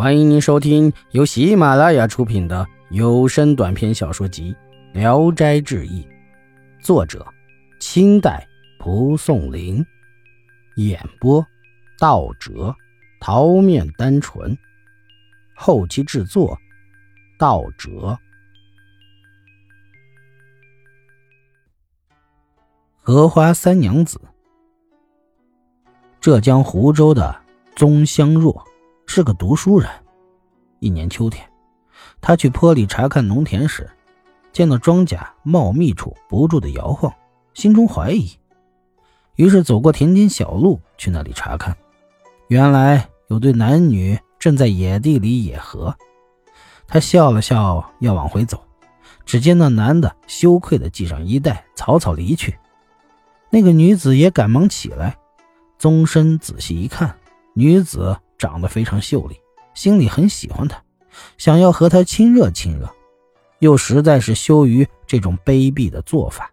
欢迎您收听由喜马拉雅出品的有声短篇小说集《聊斋志异》，作者：清代蒲松龄，演播：道哲、桃面单纯，后期制作：道哲。荷花三娘子，浙江湖州的宗香若。是个读书人。一年秋天，他去坡里查看农田时，见到庄稼茂密处不住的摇晃，心中怀疑，于是走过田间小路去那里查看。原来有对男女正在野地里野合。他笑了笑，要往回走，只见那男的羞愧地系上衣带，草草离去。那个女子也赶忙起来，纵身仔细一看，女子。长得非常秀丽，心里很喜欢她，想要和她亲热亲热，又实在是羞于这种卑鄙的做法，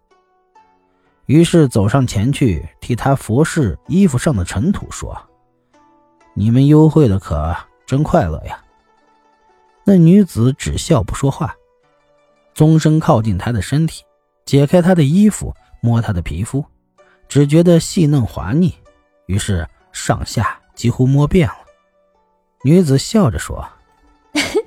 于是走上前去替她服侍衣服上的尘土，说：“你们幽会的可真快乐呀。”那女子只笑不说话，纵身靠近他的身体，解开他的衣服，摸他的皮肤，只觉得细嫩滑腻，于是上下几乎摸遍了。女子笑着说：“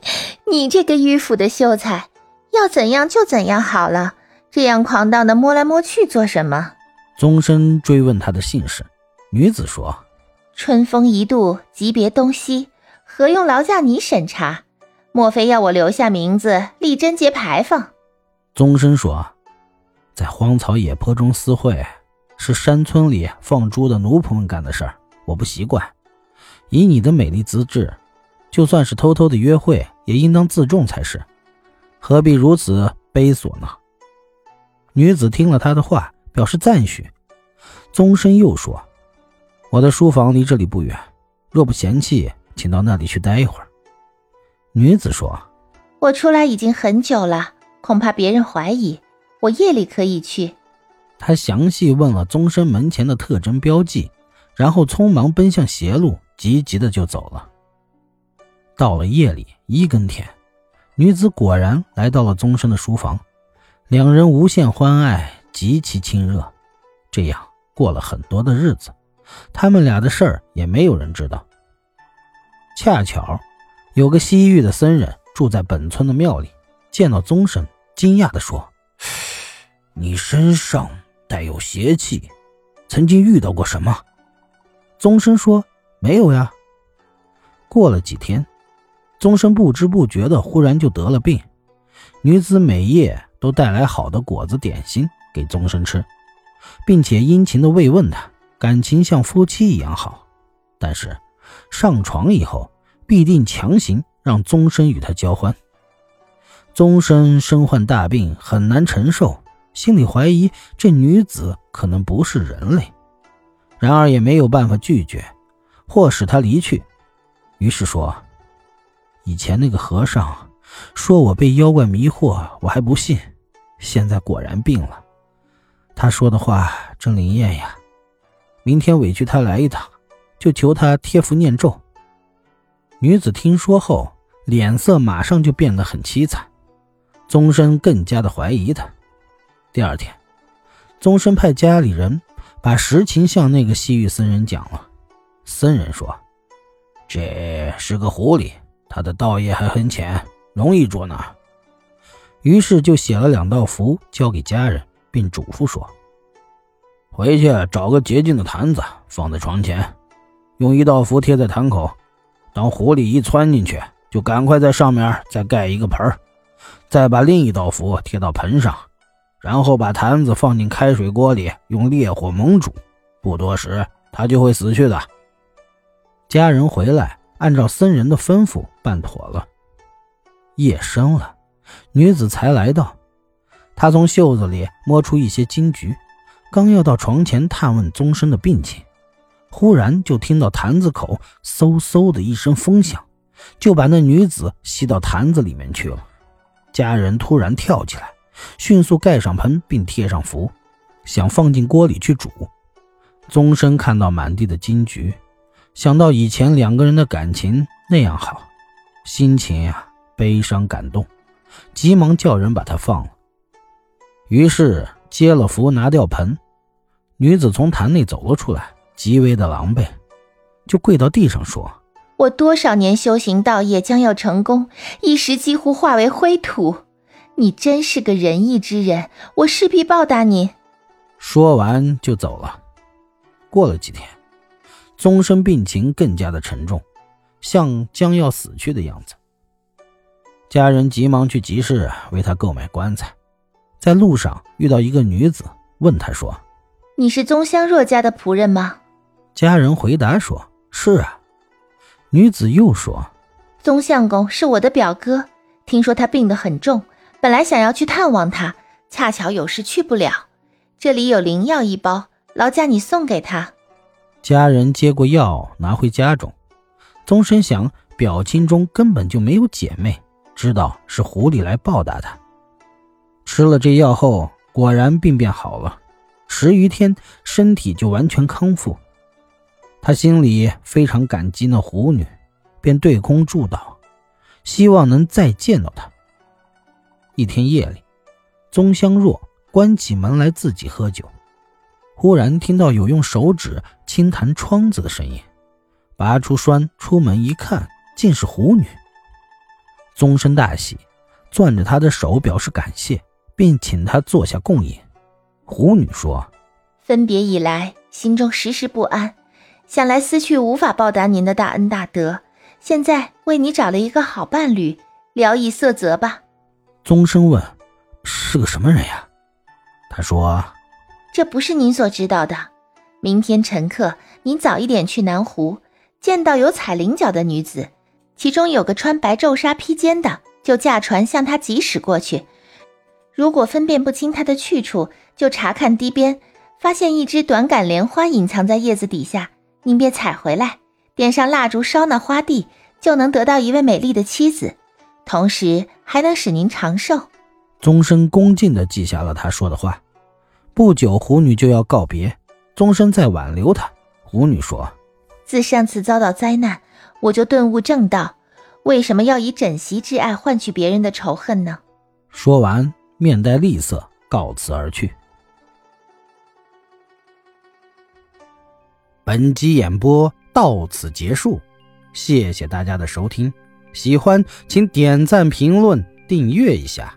你这个迂腐的秀才，要怎样就怎样好了，这样狂荡的摸来摸去做什么？”宗申追问他的姓氏，女子说：“春风一度，级别东西，何用劳驾你审查？莫非要我留下名字，立贞节牌坊？”宗申说：“在荒草野坡中私会，是山村里放猪的奴仆们干的事儿，我不习惯。”以你的美丽资质，就算是偷偷的约会，也应当自重才是，何必如此卑琐呢？女子听了他的话，表示赞许。宗申又说：“我的书房离这里不远，若不嫌弃，请到那里去待一会儿。”女子说：“我出来已经很久了，恐怕别人怀疑，我夜里可以去。”他详细问了宗申门前的特征标记，然后匆忙奔向斜路。急急的就走了。到了夜里一更天，女子果然来到了宗生的书房，两人无限欢爱，极其亲热。这样过了很多的日子，他们俩的事儿也没有人知道。恰巧有个西域的僧人住在本村的庙里，见到宗生，惊讶地说：“你身上带有邪气，曾经遇到过什么？”宗生说。没有呀。过了几天，宗生不知不觉的忽然就得了病。女子每夜都带来好的果子点心给宗生吃，并且殷勤的慰问他，感情像夫妻一样好。但是上床以后，必定强行让宗生与他交欢。宗生身患大病，很难承受，心里怀疑这女子可能不是人类，然而也没有办法拒绝。或使他离去，于是说：“以前那个和尚说我被妖怪迷惑，我还不信。现在果然病了。他说的话真灵验呀！明天委屈他来一趟，就求他贴符念咒。”女子听说后，脸色马上就变得很凄惨。宗生更加的怀疑他。第二天，宗生派家里人把实情向那个西域僧人讲了。僧人说：“这是个狐狸，它的道业还很浅，容易捉拿。”于是就写了两道符交给家人，并嘱咐说：“回去找个洁净的坛子放在床前，用一道符贴在坛口。当狐狸一窜进去，就赶快在上面再盖一个盆再把另一道符贴到盆上，然后把坛子放进开水锅里，用烈火猛煮。不多时，它就会死去的。”家人回来，按照僧人的吩咐办妥了。夜深了，女子才来到。她从袖子里摸出一些金菊，刚要到床前探问宗生的病情，忽然就听到坛子口嗖嗖的一声风响，就把那女子吸到坛子里面去了。家人突然跳起来，迅速盖上盆并贴上符，想放进锅里去煮。宗生看到满地的金菊。想到以前两个人的感情那样好，心情呀悲伤感动，急忙叫人把他放了。于是接了符，拿掉盆，女子从坛内走了出来，极为的狼狈，就跪到地上说：“我多少年修行道业将要成功，一时几乎化为灰土。你真是个仁义之人，我势必报答你。”说完就走了。过了几天，宗生病情更加的沉重，像将要死去的样子。家人急忙去集市为他购买棺材。在路上遇到一个女子，问他说：“你是宗香若家的仆人吗？”家人回答说：“是啊。”女子又说：“宗相公是我的表哥，听说他病得很重，本来想要去探望他，恰巧有事去不了。这里有灵药一包，劳驾你送给他。”家人接过药拿回家中，宗申想表亲中根本就没有姐妹，知道是狐狸来报答他。吃了这药后，果然病变好了，十余天身体就完全康复。他心里非常感激那狐女，便对空祝祷，希望能再见到她。一天夜里，宗香若关起门来自己喝酒，忽然听到有用手指轻弹窗子的声音，拔出栓出门一看，竟是狐女。宗生大喜，攥着她的手表示感谢。并请她坐下共饮。狐女说：“分别以来，心中时时不安，想来思去无法报答您的大恩大德。现在为你找了一个好伴侣，聊以色泽吧。”宗生问：“是个什么人呀？”他说：“这不是您所知道的。明天晨刻，您早一点去南湖，见到有踩菱角的女子，其中有个穿白皱纱披肩的，就驾船向她疾驶过去。”如果分辨不清她的去处，就查看堤边，发现一只短杆莲花隐藏在叶子底下，您便采回来，点上蜡烛烧那花蒂，就能得到一位美丽的妻子，同时还能使您长寿。宗生恭敬地记下了他说的话。不久，狐女就要告别，宗生在挽留他。狐女说：“自上次遭到灾难，我就顿悟正道，为什么要以枕席之爱换取别人的仇恨呢？”说完。面带厉色，告辞而去。本集演播到此结束，谢谢大家的收听。喜欢请点赞、评论、订阅一下。